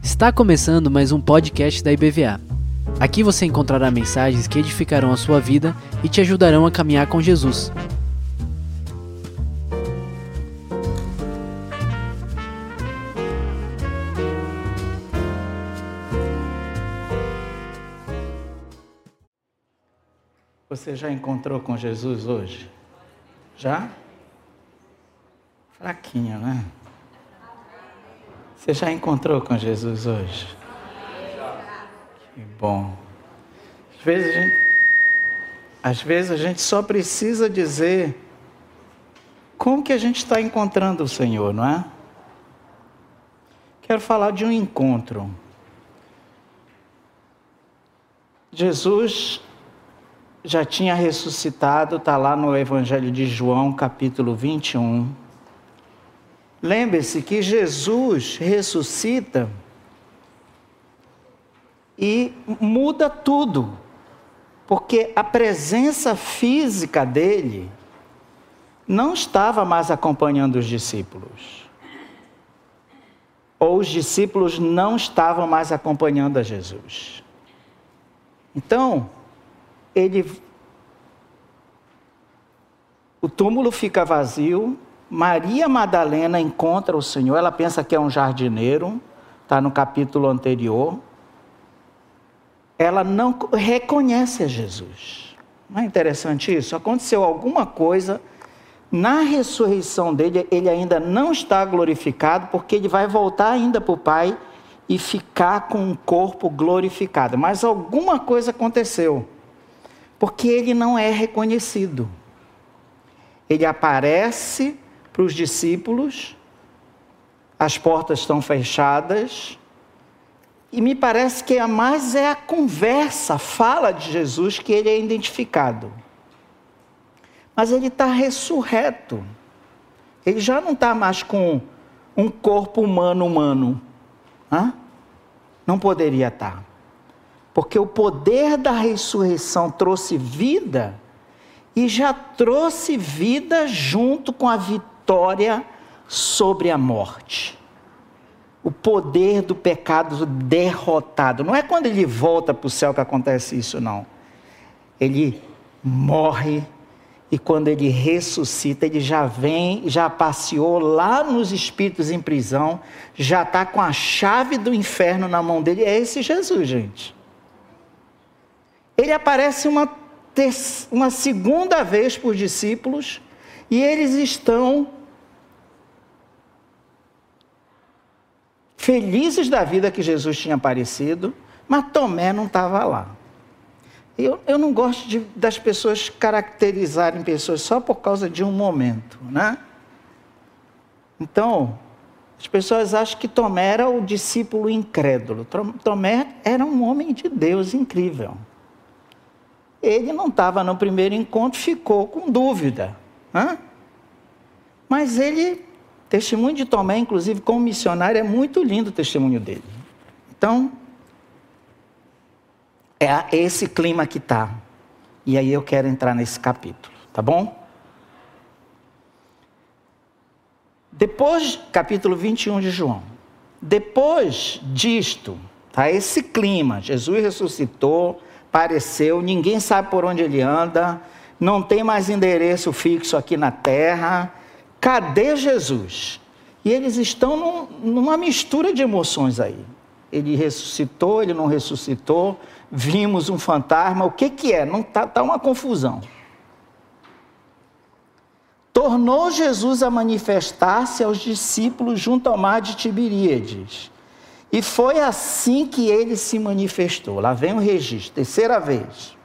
Está começando mais um podcast da IBVA. Aqui você encontrará mensagens que edificarão a sua vida e te ajudarão a caminhar com Jesus. Você já encontrou com Jesus hoje? Já? Fraquinho, né? Você já encontrou com Jesus hoje? Que bom. Às vezes a gente, às vezes a gente só precisa dizer como que a gente está encontrando o Senhor, não é? Quero falar de um encontro. Jesus já tinha ressuscitado, está lá no Evangelho de João, capítulo 21. Lembre-se que Jesus ressuscita e muda tudo, porque a presença física dele não estava mais acompanhando os discípulos. Ou os discípulos não estavam mais acompanhando a Jesus. Então, ele o túmulo fica vazio, Maria Madalena encontra o Senhor, ela pensa que é um jardineiro, está no capítulo anterior. Ela não reconhece a Jesus. Não é interessante isso? Aconteceu alguma coisa na ressurreição dele, ele ainda não está glorificado, porque ele vai voltar ainda para o Pai e ficar com um corpo glorificado. Mas alguma coisa aconteceu, porque ele não é reconhecido. Ele aparece para os discípulos, as portas estão fechadas, e me parece que a mais é a conversa, a fala de Jesus que ele é identificado. Mas ele está ressurreto. Ele já não está mais com um corpo humano humano. Hã? Não poderia estar. Tá. Porque o poder da ressurreição trouxe vida e já trouxe vida junto com a vitória vitória sobre a morte. O poder do pecado derrotado. Não é quando ele volta para o céu que acontece isso, não. Ele morre e quando ele ressuscita, ele já vem, já passeou lá nos espíritos em prisão, já está com a chave do inferno na mão dele. É esse Jesus, gente. Ele aparece uma, uma segunda vez para os discípulos e eles estão felizes da vida que Jesus tinha aparecido, mas Tomé não estava lá. Eu, eu não gosto de, das pessoas caracterizarem pessoas só por causa de um momento, né? Então, as pessoas acham que Tomé era o discípulo incrédulo. Tomé era um homem de Deus incrível. Ele não estava no primeiro encontro, ficou com dúvida. Né? Mas ele Testemunho de Tomé, inclusive, como missionário, é muito lindo o testemunho dele. Então, é esse clima que está. E aí eu quero entrar nesse capítulo, tá bom? Depois, capítulo 21 de João. Depois disto, tá esse clima, Jesus ressuscitou, apareceu, ninguém sabe por onde ele anda, não tem mais endereço fixo aqui na terra, Cadê Jesus? E eles estão num, numa mistura de emoções aí. Ele ressuscitou, ele não ressuscitou, vimos um fantasma, o que, que é? Não tá, tá uma confusão. Tornou Jesus a manifestar-se aos discípulos junto ao mar de Tiberíades. E foi assim que ele se manifestou. Lá vem o registro, terceira vez.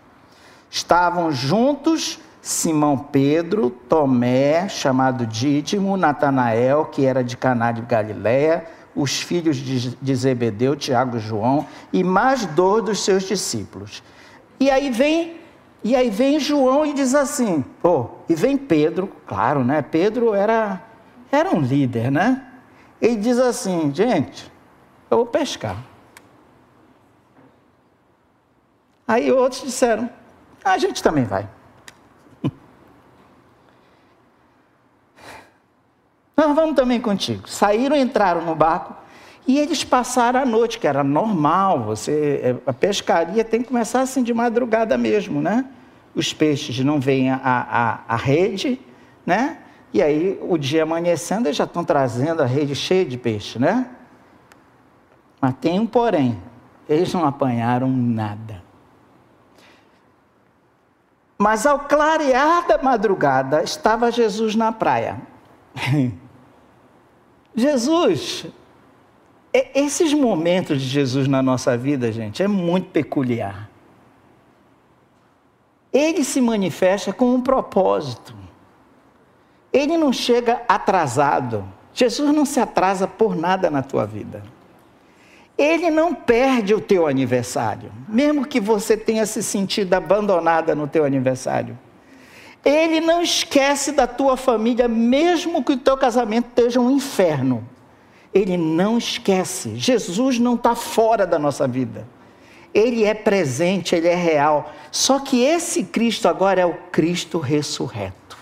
Estavam juntos Simão Pedro, Tomé, chamado Dídimo, Natanael, que era de Caná de Galiléia, os filhos de Zebedeu, Tiago e João, e mais dois dos seus discípulos. E aí vem, e aí vem João e diz assim, oh, e vem Pedro, claro, né? Pedro era, era um líder, né? Ele diz assim, gente, eu vou pescar. Aí outros disseram, a gente também vai. Nós vamos também contigo. Saíram, entraram no barco e eles passaram a noite, que era normal. Você, é, a pescaria tem que começar assim de madrugada mesmo, né? Os peixes não veem a, a, a rede, né? E aí, o dia amanhecendo, eles já estão trazendo a rede cheia de peixe, né? Mas tem um porém: eles não apanharam nada. Mas ao clarear da madrugada, estava Jesus na praia. Jesus, esses momentos de Jesus na nossa vida, gente, é muito peculiar. Ele se manifesta com um propósito. Ele não chega atrasado. Jesus não se atrasa por nada na tua vida. Ele não perde o teu aniversário, mesmo que você tenha se sentido abandonada no teu aniversário. Ele não esquece da tua família, mesmo que o teu casamento esteja um inferno. Ele não esquece. Jesus não está fora da nossa vida. Ele é presente, ele é real. Só que esse Cristo agora é o Cristo ressurreto.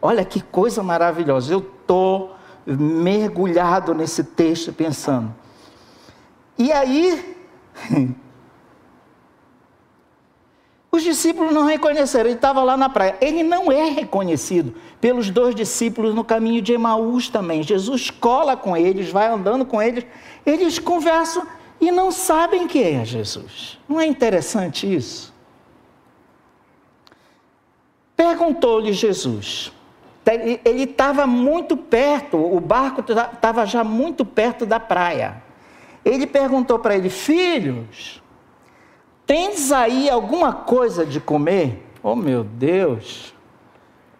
Olha que coisa maravilhosa. Eu estou mergulhado nesse texto pensando. E aí, os discípulos não reconheceram, ele estava lá na praia. Ele não é reconhecido pelos dois discípulos no caminho de Emaús também. Jesus cola com eles, vai andando com eles, eles conversam e não sabem quem é Jesus. Não é interessante isso? Perguntou-lhe Jesus. Ele estava muito perto, o barco estava já muito perto da praia. Ele perguntou para ele: Filhos, tens aí alguma coisa de comer? Oh meu Deus!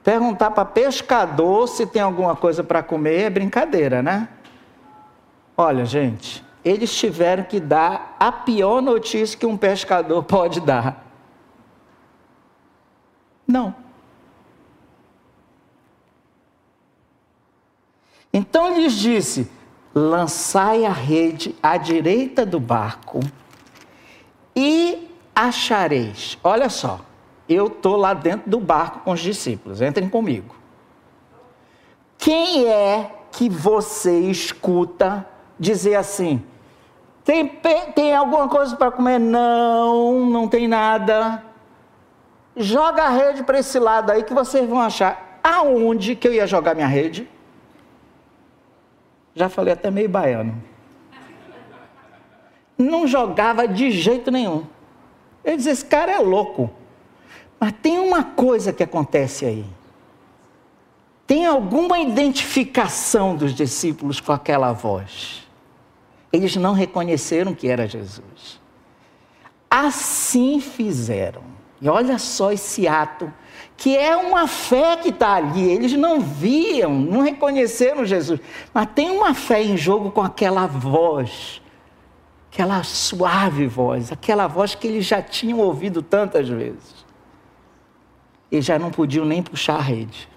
Perguntar para pescador se tem alguma coisa para comer é brincadeira, né? Olha, gente, eles tiveram que dar a pior notícia que um pescador pode dar. Não. Então lhes disse: lançai a rede à direita do barco e achareis. Olha só, eu estou lá dentro do barco com os discípulos, entrem comigo. Quem é que você escuta dizer assim: tem, tem alguma coisa para comer? Não, não tem nada. Joga a rede para esse lado aí que vocês vão achar. Aonde que eu ia jogar minha rede? Já falei até meio baiano. Não jogava de jeito nenhum. Ele dizia: esse cara é louco. Mas tem uma coisa que acontece aí. Tem alguma identificação dos discípulos com aquela voz. Eles não reconheceram que era Jesus. Assim fizeram. E olha só esse ato que é uma fé que está ali. Eles não viam, não reconheceram Jesus, mas tem uma fé em jogo com aquela voz, aquela suave voz, aquela voz que eles já tinham ouvido tantas vezes. E já não podiam nem puxar a rede.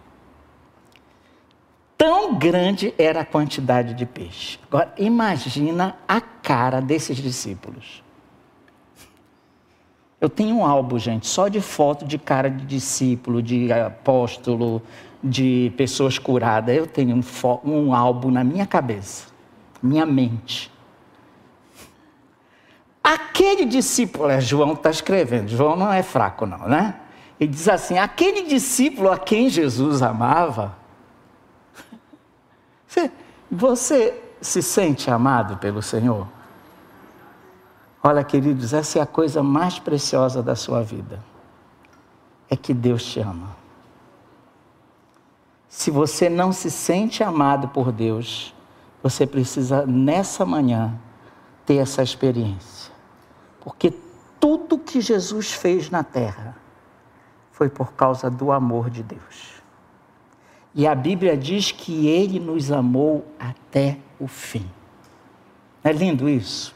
Tão grande era a quantidade de peixe. Agora, imagina a cara desses discípulos. Eu tenho um álbum, gente, só de foto de cara de discípulo, de apóstolo, de pessoas curadas. Eu tenho um, um álbum na minha cabeça, minha mente. Aquele discípulo, é, João está escrevendo, João não é fraco, não, né? Ele diz assim: aquele discípulo a quem Jesus amava. Você, você se sente amado pelo Senhor? Olha, queridos, essa é a coisa mais preciosa da sua vida. É que Deus te ama. Se você não se sente amado por Deus, você precisa nessa manhã ter essa experiência. Porque tudo que Jesus fez na terra foi por causa do amor de Deus. E a Bíblia diz que ele nos amou até o fim. Não é lindo isso?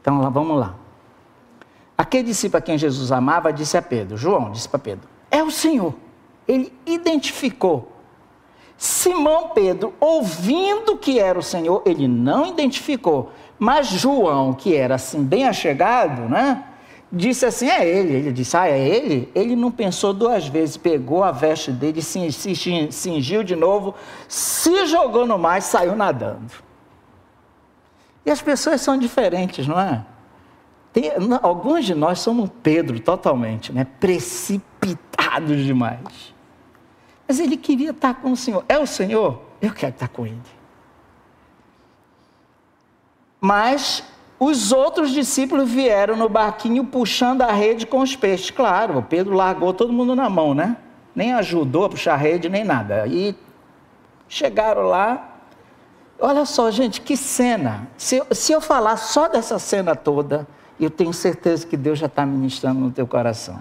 Então lá, vamos lá. Aquele discípulo a quem Jesus amava disse a Pedro, João disse para Pedro, é o Senhor. Ele identificou. Simão Pedro, ouvindo que era o Senhor, ele não identificou. Mas João, que era assim bem achegado, né? disse assim: é ele. Ele disse: ah, é ele? Ele não pensou duas vezes, pegou a veste dele, se, cingiu de novo, se jogou no mar e saiu nadando. E as pessoas são diferentes, não é? Tem, alguns de nós somos Pedro totalmente, né? Precipitados demais. Mas ele queria estar com o Senhor. É o Senhor? Eu quero estar com ele. Mas os outros discípulos vieram no barquinho puxando a rede com os peixes. Claro, Pedro largou todo mundo na mão, né? Nem ajudou a puxar a rede, nem nada. E chegaram lá. Olha só, gente, que cena. Se, se eu falar só dessa cena toda, eu tenho certeza que Deus já está ministrando no teu coração.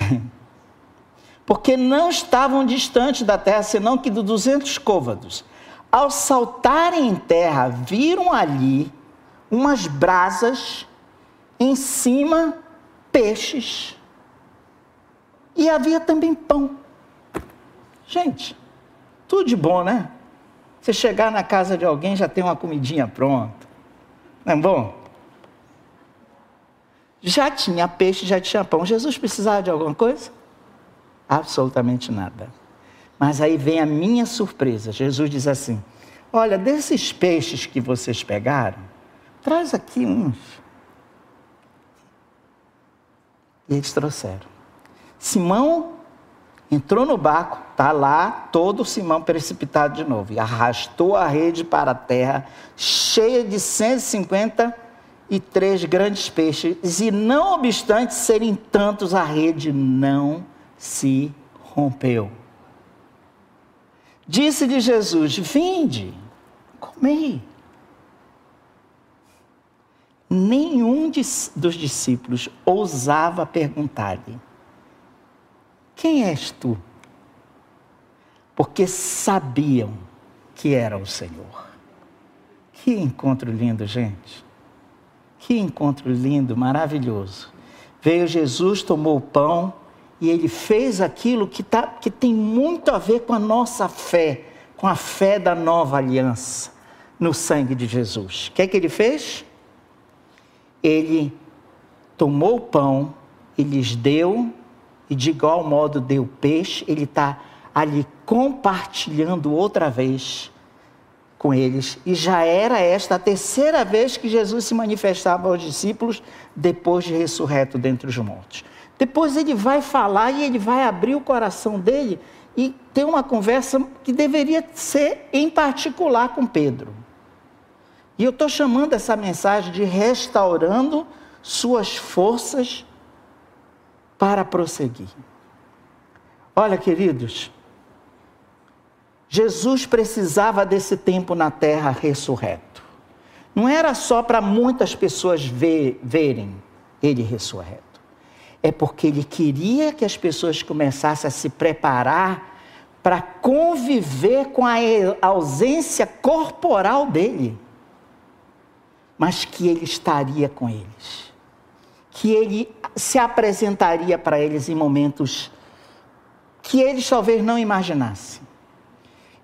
Amém. Porque não estavam distantes da terra, senão que de 200 côvados. Ao saltarem em terra, viram ali umas brasas, em cima peixes. E havia também pão. Gente, tudo de bom, né? Você chegar na casa de alguém já tem uma comidinha pronta. Não é bom? Já tinha peixe, já tinha pão. Jesus precisava de alguma coisa? Absolutamente nada. Mas aí vem a minha surpresa. Jesus diz assim: Olha, desses peixes que vocês pegaram, traz aqui uns. E eles trouxeram. Simão entrou no barco, está lá, todo Simão precipitado de novo, e arrastou a rede para a terra, cheia de 153 grandes peixes, e não obstante serem tantos, a rede não se rompeu. Disse-lhe Jesus: Vinde, comei. Nenhum dos discípulos ousava perguntar-lhe: Quem és tu? Porque sabiam que era o Senhor. Que encontro lindo, gente. Que encontro lindo, maravilhoso. Veio Jesus, tomou o pão, e ele fez aquilo que, tá, que tem muito a ver com a nossa fé, com a fé da nova aliança no sangue de Jesus. O que é que ele fez? Ele tomou o pão e lhes deu, e de igual modo deu peixe, ele está ali compartilhando outra vez com eles. E já era esta a terceira vez que Jesus se manifestava aos discípulos depois de ressurreto dentre os mortos. Depois ele vai falar e ele vai abrir o coração dele e ter uma conversa que deveria ser em particular com Pedro. E eu estou chamando essa mensagem de restaurando suas forças para prosseguir. Olha, queridos, Jesus precisava desse tempo na terra ressurreto. Não era só para muitas pessoas ver, verem ele ressurreto é porque ele queria que as pessoas começassem a se preparar para conviver com a ausência corporal dele, mas que ele estaria com eles, que ele se apresentaria para eles em momentos que eles talvez não imaginassem.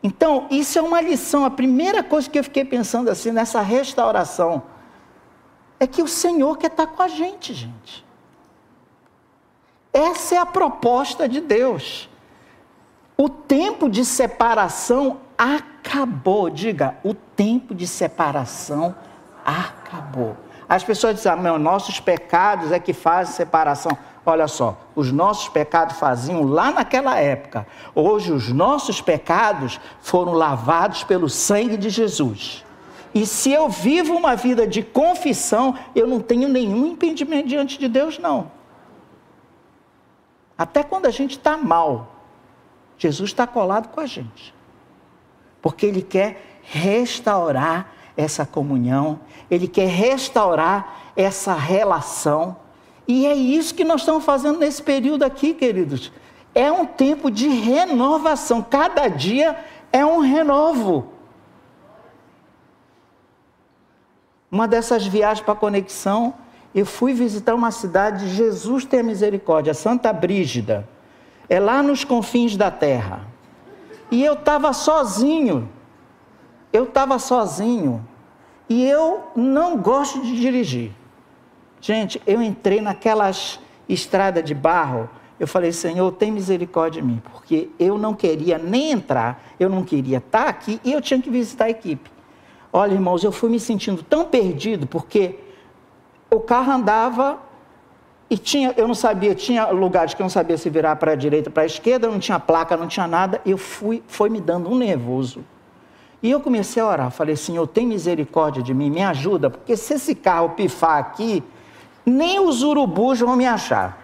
Então, isso é uma lição. A primeira coisa que eu fiquei pensando assim nessa restauração é que o Senhor quer estar com a gente, gente. Essa é a proposta de Deus. O tempo de separação acabou. Diga, o tempo de separação acabou. As pessoas dizem, ah, nossos pecados é que fazem separação. Olha só, os nossos pecados faziam lá naquela época. Hoje, os nossos pecados foram lavados pelo sangue de Jesus. E se eu vivo uma vida de confissão, eu não tenho nenhum impedimento diante de Deus, não. Até quando a gente está mal, Jesus está colado com a gente. Porque Ele quer restaurar essa comunhão, Ele quer restaurar essa relação. E é isso que nós estamos fazendo nesse período aqui, queridos. É um tempo de renovação. Cada dia é um renovo. Uma dessas viagens para conexão, eu fui visitar uma cidade, Jesus tem misericórdia, Santa Brígida. É lá nos confins da terra. E eu estava sozinho. Eu estava sozinho. E eu não gosto de dirigir. Gente, eu entrei naquelas estradas de barro. Eu falei, Senhor, tem misericórdia de mim, porque eu não queria nem entrar, eu não queria estar aqui e eu tinha que visitar a equipe. Olha, irmãos, eu fui me sentindo tão perdido, porque o carro andava e tinha, eu não sabia, tinha lugares que eu não sabia se virar para a direita, para a esquerda, não tinha placa, não tinha nada. Eu fui, foi me dando um nervoso. E eu comecei a orar, falei, Senhor, tem misericórdia de mim, me ajuda, porque se esse carro pifar aqui, nem os urubus vão me achar.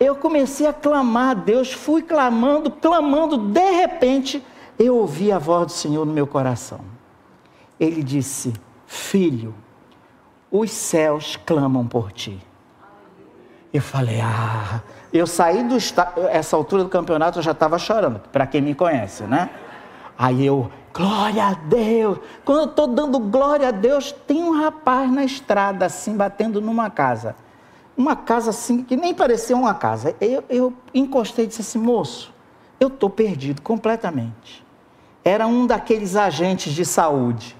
Eu comecei a clamar a Deus, fui clamando, clamando, de repente eu ouvi a voz do Senhor no meu coração. Ele disse: Filho, os céus clamam por ti. Eu falei, ah, eu saí do essa altura do campeonato eu já estava chorando, para quem me conhece, né? Aí eu, glória a Deus. Quando eu estou dando glória a Deus, tem um rapaz na estrada assim batendo numa casa. Uma casa assim que nem parecia uma casa. Eu, eu encostei e disse assim, moço, eu estou perdido completamente. Era um daqueles agentes de saúde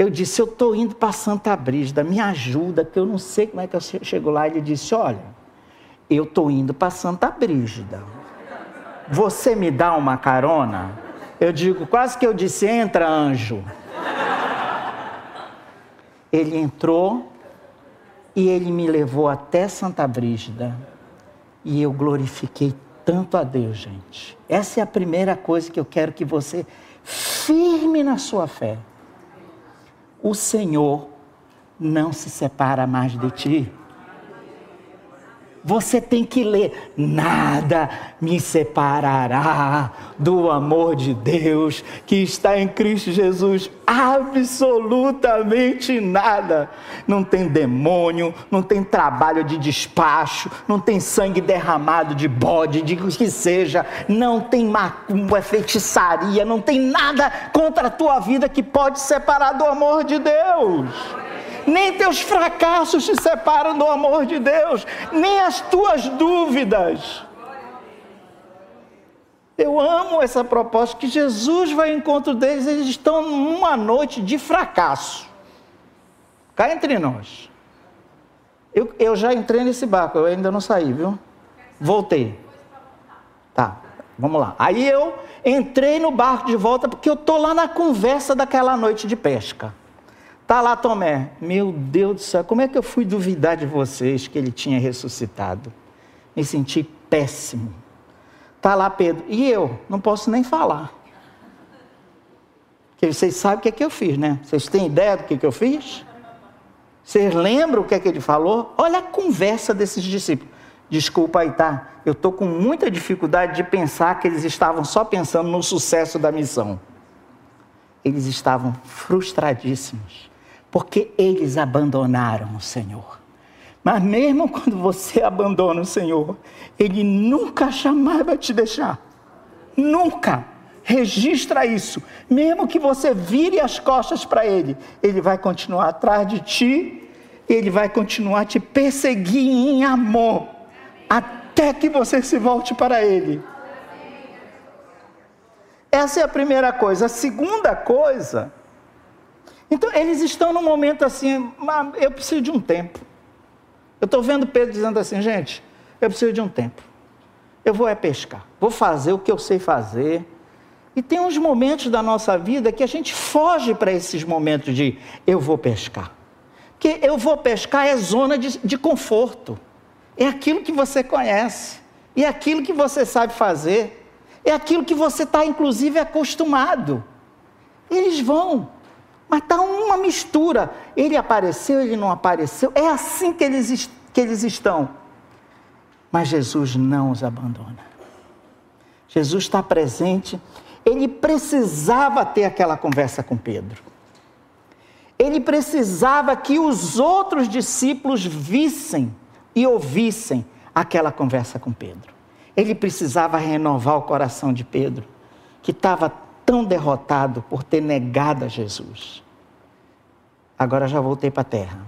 eu disse, eu estou indo para Santa Brígida, me ajuda, que eu não sei como é que eu chego lá. Ele disse, olha, eu estou indo para Santa Brígida. Você me dá uma carona? Eu digo, quase que eu disse, entra anjo. Ele entrou e ele me levou até Santa Brígida. E eu glorifiquei tanto a Deus, gente. Essa é a primeira coisa que eu quero que você firme na sua fé o Senhor não se separa mais de ti. Você tem que ler: nada me separará do amor de Deus que está em Cristo Jesus. Absolutamente nada. Não tem demônio, não tem trabalho de despacho, não tem sangue derramado de bode, de que seja, não tem macumba, feitiçaria, não tem nada contra a tua vida que pode separar do amor de Deus nem teus fracassos te separam do amor de Deus, nem as tuas dúvidas. Eu amo essa proposta que Jesus vai ao encontro deles, eles estão numa noite de fracasso. Cá entre nós. Eu, eu já entrei nesse barco, eu ainda não saí, viu? Voltei. Tá, vamos lá. Aí eu entrei no barco de volta porque eu tô lá na conversa daquela noite de pesca. Tá lá Tomé, meu Deus do céu, como é que eu fui duvidar de vocês que ele tinha ressuscitado? Me senti péssimo. Tá lá Pedro, e eu? Não posso nem falar. Porque vocês sabem o que é que eu fiz, né? Vocês têm ideia do que, é que eu fiz? Vocês lembram o que é que ele falou? Olha a conversa desses discípulos. Desculpa aí, tá? Eu estou com muita dificuldade de pensar que eles estavam só pensando no sucesso da missão. Eles estavam frustradíssimos porque eles abandonaram o Senhor. Mas mesmo quando você abandona o Senhor, Ele nunca jamais vai te deixar. Nunca. Registra isso. Mesmo que você vire as costas para Ele, Ele vai continuar atrás de ti, Ele vai continuar te perseguir em amor, até que você se volte para Ele. Essa é a primeira coisa. A segunda coisa então, eles estão num momento assim, eu preciso de um tempo. Eu estou vendo Pedro dizendo assim, gente, eu preciso de um tempo. Eu vou é pescar, vou fazer o que eu sei fazer. E tem uns momentos da nossa vida que a gente foge para esses momentos de eu vou pescar. Porque eu vou pescar é zona de, de conforto. É aquilo que você conhece. É aquilo que você sabe fazer. É aquilo que você está, inclusive, acostumado. Eles vão. Mas está uma mistura. Ele apareceu, ele não apareceu. É assim que eles, que eles estão. Mas Jesus não os abandona. Jesus está presente. Ele precisava ter aquela conversa com Pedro. Ele precisava que os outros discípulos vissem e ouvissem aquela conversa com Pedro. Ele precisava renovar o coração de Pedro, que estava tão derrotado por ter negado a Jesus. Agora já voltei para a terra.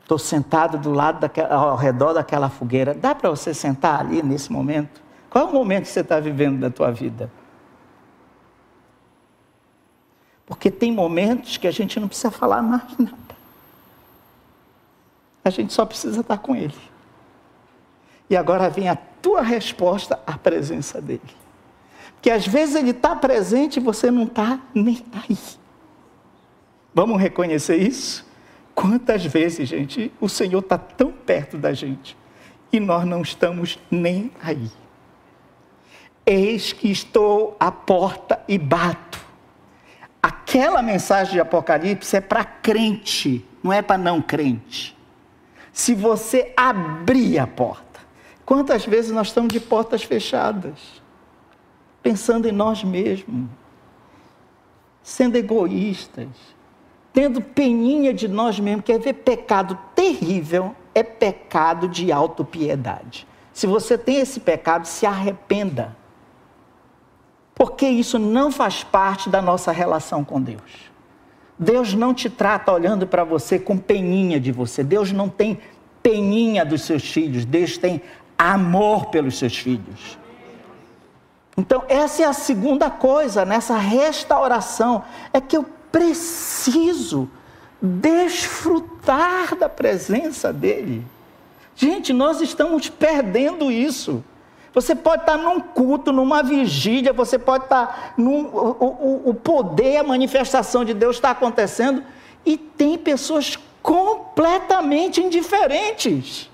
Estou sentado do lado daquela, ao redor daquela fogueira. Dá para você sentar ali nesse momento? Qual é o momento que você está vivendo da tua vida? Porque tem momentos que a gente não precisa falar mais nada. A gente só precisa estar com Ele. E agora vem a tua resposta à presença dele. Porque às vezes ele está presente e você não está nem aí. Vamos reconhecer isso? Quantas vezes, gente, o Senhor está tão perto da gente e nós não estamos nem aí. Eis que estou à porta e bato. Aquela mensagem de Apocalipse é para crente, não é para não crente. Se você abrir a porta, quantas vezes nós estamos de portas fechadas, pensando em nós mesmos, sendo egoístas, tendo peninha de nós mesmos, quer ver pecado terrível, é pecado de autopiedade. Se você tem esse pecado, se arrependa porque isso não faz parte da nossa relação com Deus. Deus não te trata olhando para você com peninha de você. Deus não tem peninha dos seus filhos. Deus tem amor pelos seus filhos. Então, essa é a segunda coisa nessa restauração: é que eu preciso desfrutar da presença dEle. Gente, nós estamos perdendo isso. Você pode estar num culto, numa vigília, você pode estar num. O, o, o poder, a manifestação de Deus está acontecendo e tem pessoas completamente indiferentes.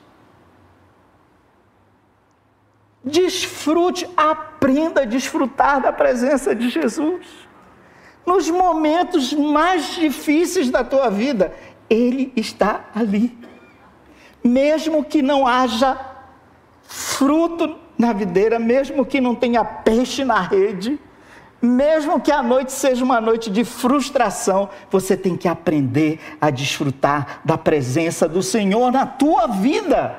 Desfrute, aprenda a desfrutar da presença de Jesus. Nos momentos mais difíceis da tua vida, Ele está ali. Mesmo que não haja fruto na videira, mesmo que não tenha peixe na rede, mesmo que a noite seja uma noite de frustração, você tem que aprender a desfrutar da presença do Senhor na tua vida.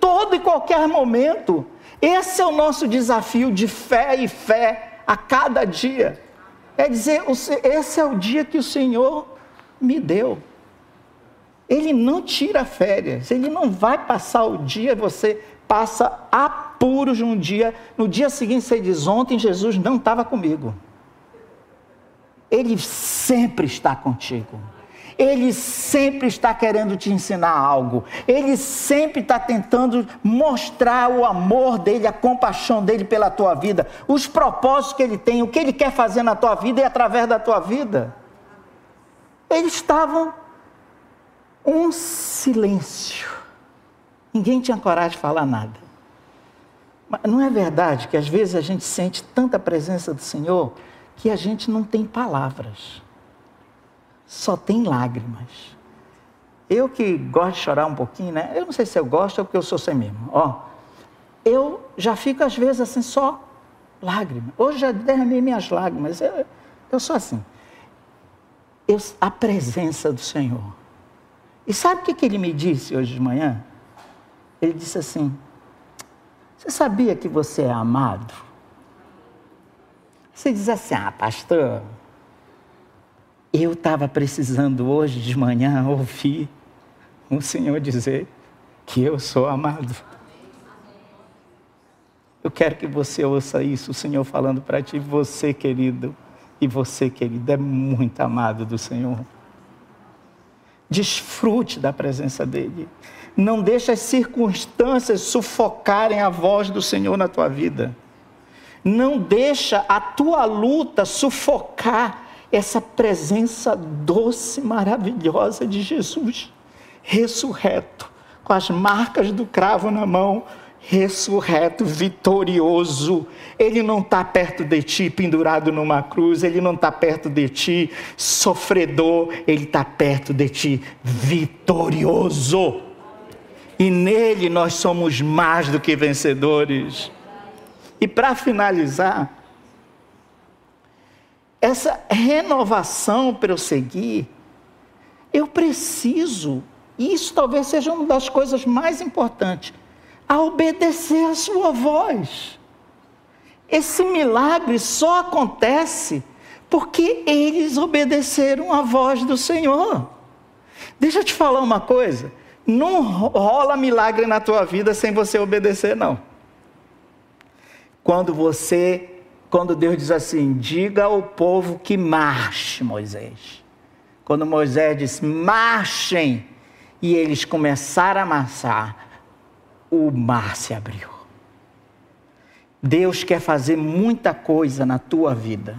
Todo e qualquer momento. Esse é o nosso desafio de fé e fé a cada dia. É dizer, esse é o dia que o Senhor me deu. Ele não tira férias, ele não vai passar o dia você passa apuros num dia, no dia seguinte você diz: Ontem Jesus não estava comigo. Ele sempre está contigo. Ele sempre está querendo te ensinar algo. Ele sempre está tentando mostrar o amor dele, a compaixão dele pela tua vida, os propósitos que ele tem, o que ele quer fazer na tua vida e através da tua vida. Eles estavam um silêncio Ninguém tinha coragem de falar nada. Mas não é verdade que às vezes a gente sente tanta presença do Senhor que a gente não tem palavras, só tem lágrimas. Eu que gosto de chorar um pouquinho, né? Eu não sei se eu gosto ou porque eu sou sem mesmo. Ó, eu já fico às vezes assim só lágrimas. Hoje já derramei minhas lágrimas. Eu, eu sou assim. Eu, a presença do Senhor. E sabe o que, que ele me disse hoje de manhã? Ele disse assim: Você sabia que você é amado? Você diz assim: Ah, pastor, eu estava precisando hoje de manhã ouvir o Senhor dizer que eu sou amado. Eu quero que você ouça isso, o Senhor falando para ti, você querido, e você querida, é muito amado do Senhor. Desfrute da presença dEle. Não deixe as circunstâncias sufocarem a voz do Senhor na tua vida. Não deixa a tua luta sufocar essa presença doce, maravilhosa de Jesus, ressurreto, com as marcas do cravo na mão, ressurreto, vitorioso. Ele não está perto de ti, pendurado numa cruz, ele não está perto de ti, sofredor, ele está perto de ti, vitorioso e nele nós somos mais do que vencedores. E para finalizar, essa renovação para eu seguir, eu preciso, e isso talvez seja uma das coisas mais importantes, a obedecer a sua voz. Esse milagre só acontece porque eles obedeceram a voz do Senhor. Deixa eu te falar uma coisa. Não rola milagre na tua vida sem você obedecer, não. Quando você, quando Deus diz assim, diga ao povo que marche, Moisés. Quando Moisés diz, marchem, e eles começaram a amassar, o mar se abriu. Deus quer fazer muita coisa na tua vida,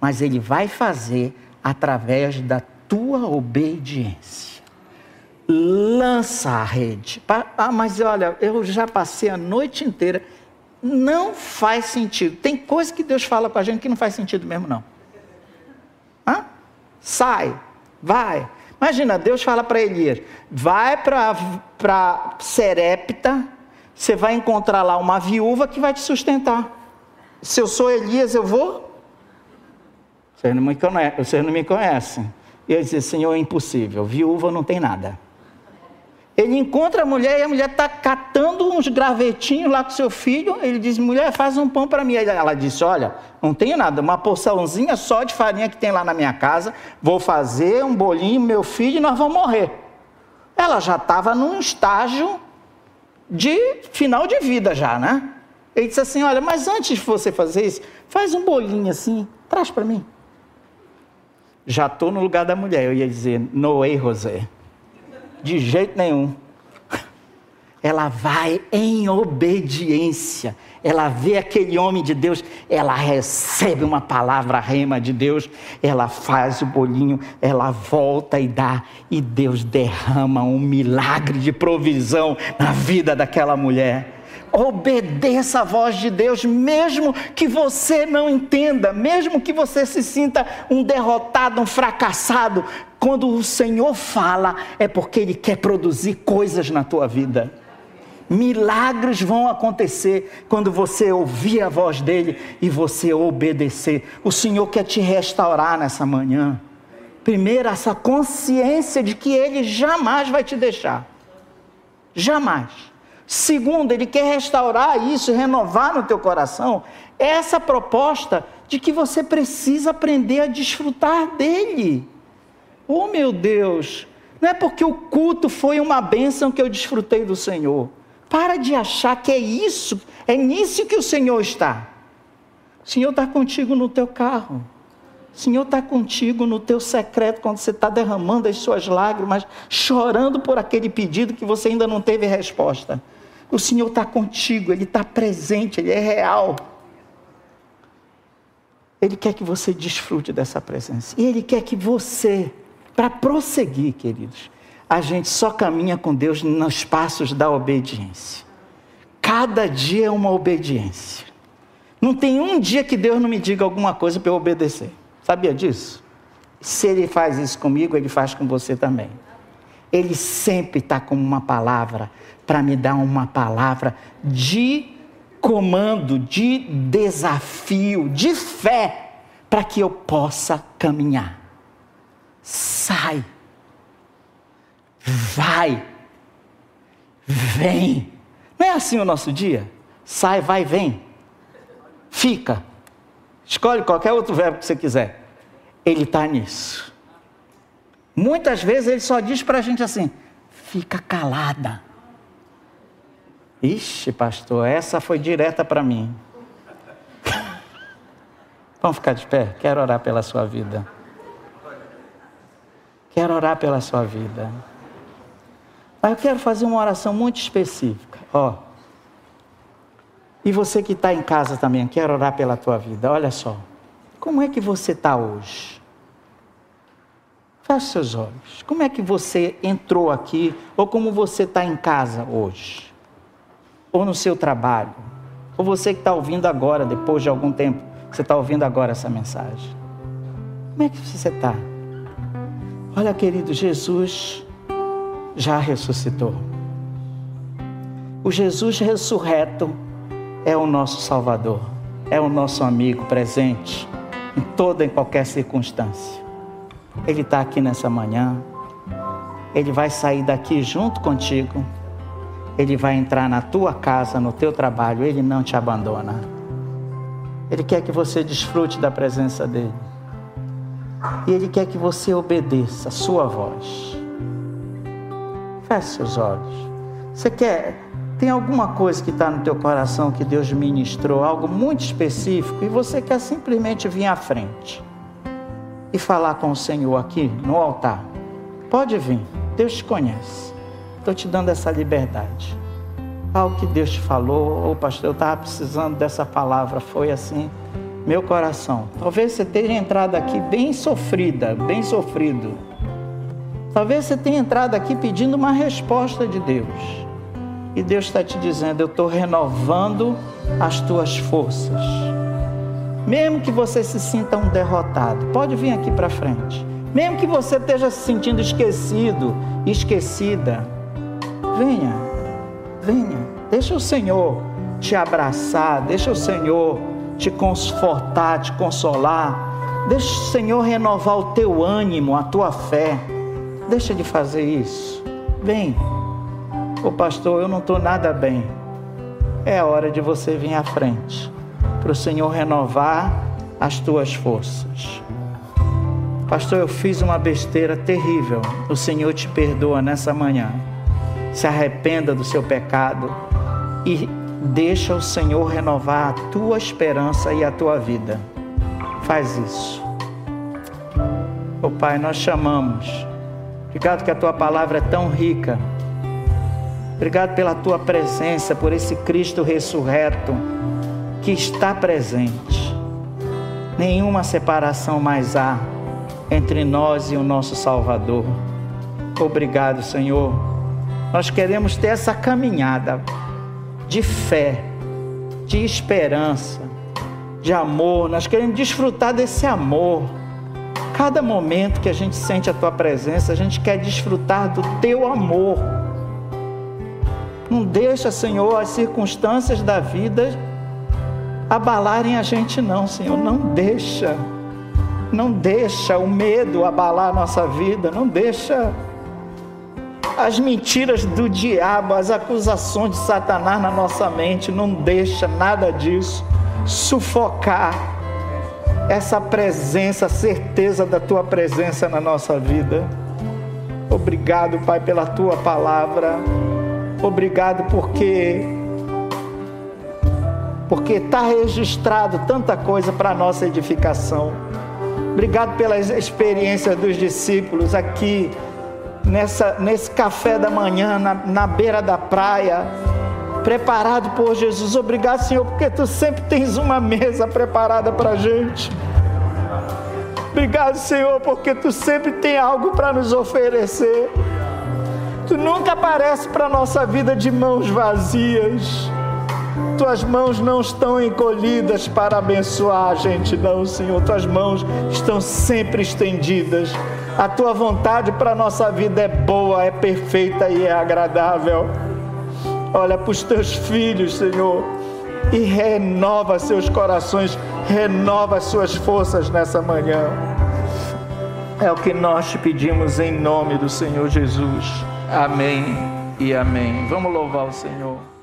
mas Ele vai fazer através da tua obediência. Lança a rede. Ah, mas olha, eu já passei a noite inteira. Não faz sentido. Tem coisa que Deus fala com a gente que não faz sentido mesmo, não. Hã? Sai, vai. Imagina, Deus fala para Elias: vai para Serepta, você vai encontrar lá uma viúva que vai te sustentar. Se eu sou Elias, eu vou? Vocês não me conhecem. Vocês não me conhecem. E ele diz: Senhor, é impossível. Viúva não tem nada. Ele encontra a mulher e a mulher está catando uns gravetinhos lá com seu filho. Ele diz: Mulher, faz um pão para mim. Ela disse: Olha, não tenho nada, uma porçãozinha só de farinha que tem lá na minha casa. Vou fazer um bolinho, meu filho, e nós vamos morrer. Ela já estava num estágio de final de vida, já, né? Ele disse assim: Olha, mas antes de você fazer isso, faz um bolinho assim, traz para mim. Já estou no lugar da mulher. Eu ia dizer: Noé, José. De jeito nenhum. Ela vai em obediência. Ela vê aquele homem de Deus, ela recebe uma palavra rema de Deus, ela faz o bolinho, ela volta e dá, e Deus derrama um milagre de provisão na vida daquela mulher. Obedeça a voz de Deus, mesmo que você não entenda, mesmo que você se sinta um derrotado, um fracassado. Quando o Senhor fala, é porque Ele quer produzir coisas na tua vida. Milagres vão acontecer quando você ouvir a voz dele e você obedecer. O Senhor quer te restaurar nessa manhã. Primeiro, essa consciência de que Ele jamais vai te deixar. Jamais. Segundo, ele quer restaurar isso, renovar no teu coração essa proposta de que você precisa aprender a desfrutar dele. Oh meu Deus, não é porque o culto foi uma bênção que eu desfrutei do Senhor. Para de achar que é isso, é nisso que o Senhor está. O Senhor está contigo no teu carro. O Senhor está contigo no teu secreto, quando você está derramando as suas lágrimas, chorando por aquele pedido que você ainda não teve resposta. O Senhor está contigo, Ele está presente, Ele é real. Ele quer que você desfrute dessa presença. E Ele quer que você, para prosseguir, queridos, a gente só caminha com Deus nos passos da obediência. Cada dia é uma obediência. Não tem um dia que Deus não me diga alguma coisa para eu obedecer. Sabia disso? Se Ele faz isso comigo, Ele faz com você também. Ele sempre está com uma palavra para me dar uma palavra de comando, de desafio, de fé, para que eu possa caminhar. Sai, vai, vem. Não é assim o nosso dia? Sai, vai, vem. Fica. Escolhe qualquer outro verbo que você quiser. Ele está nisso. Muitas vezes ele só diz para a gente assim: fica calada. Ixi, pastor, essa foi direta para mim. Vamos ficar de pé? Quero orar pela sua vida. Quero orar pela sua vida. Mas eu quero fazer uma oração muito específica. Ó. E você que está em casa também, quero orar pela tua vida. Olha só. Como é que você está hoje? Feche seus olhos. Como é que você entrou aqui? Ou como você está em casa hoje? Ou no seu trabalho, ou você que está ouvindo agora, depois de algum tempo, você está ouvindo agora essa mensagem. Como é que você está? Olha, querido, Jesus já ressuscitou. O Jesus ressurreto é o nosso Salvador, é o nosso amigo presente em toda e qualquer circunstância. Ele está aqui nessa manhã, ele vai sair daqui junto contigo ele vai entrar na tua casa, no teu trabalho, Ele não te abandona. Ele quer que você desfrute da presença dEle. E Ele quer que você obedeça a sua voz. Feche seus olhos. Você quer, tem alguma coisa que está no teu coração que Deus ministrou, algo muito específico, e você quer simplesmente vir à frente e falar com o Senhor aqui no altar. Pode vir. Deus te conhece. Estou te dando essa liberdade. Algo que Deus te falou, ô oh, pastor, eu estava precisando dessa palavra, foi assim, meu coração. Talvez você tenha entrado aqui bem sofrida, bem sofrido. Talvez você tenha entrado aqui pedindo uma resposta de Deus. E Deus está te dizendo: Eu estou renovando as tuas forças. Mesmo que você se sinta um derrotado, pode vir aqui para frente. Mesmo que você esteja se sentindo esquecido, esquecida, venha, venha. Deixa o Senhor te abraçar, deixa o Senhor te confortar, te consolar. Deixa o Senhor renovar o teu ânimo, a tua fé. Deixa de fazer isso. Vem. Ô pastor, eu não estou nada bem. É hora de você vir à frente para o Senhor renovar as tuas forças. Pastor, eu fiz uma besteira terrível. O Senhor te perdoa nessa manhã. Se arrependa do seu pecado e deixa o Senhor renovar a tua esperança e a tua vida. Faz isso. Oh, Pai, nós chamamos. Obrigado que a tua palavra é tão rica. Obrigado pela tua presença, por esse Cristo ressurreto que está presente. Nenhuma separação mais há entre nós e o nosso Salvador. Obrigado, Senhor. Nós queremos ter essa caminhada de fé, de esperança, de amor. Nós queremos desfrutar desse amor. Cada momento que a gente sente a tua presença, a gente quer desfrutar do teu amor. Não deixa, Senhor, as circunstâncias da vida abalarem a gente, não, Senhor. Não deixa. Não deixa o medo abalar a nossa vida. Não deixa as mentiras do diabo, as acusações de Satanás na nossa mente. Não deixa nada disso sufocar essa presença, a certeza da tua presença na nossa vida. Obrigado, Pai, pela tua palavra. Obrigado porque porque está registrado tanta coisa para nossa edificação. Obrigado pelas experiências dos discípulos aqui, nessa, nesse café da manhã, na, na beira da praia, preparado por Jesus. Obrigado, Senhor, porque tu sempre tens uma mesa preparada para a gente. Obrigado, Senhor, porque tu sempre tem algo para nos oferecer. Tu nunca aparece para a nossa vida de mãos vazias. Tuas mãos não estão encolhidas para abençoar a gente, não, Senhor. Tuas mãos estão sempre estendidas. A tua vontade para a nossa vida é boa, é perfeita e é agradável. Olha para os teus filhos, Senhor, e renova seus corações, renova suas forças nessa manhã. É o que nós te pedimos em nome do Senhor Jesus. Amém e amém. Vamos louvar o Senhor.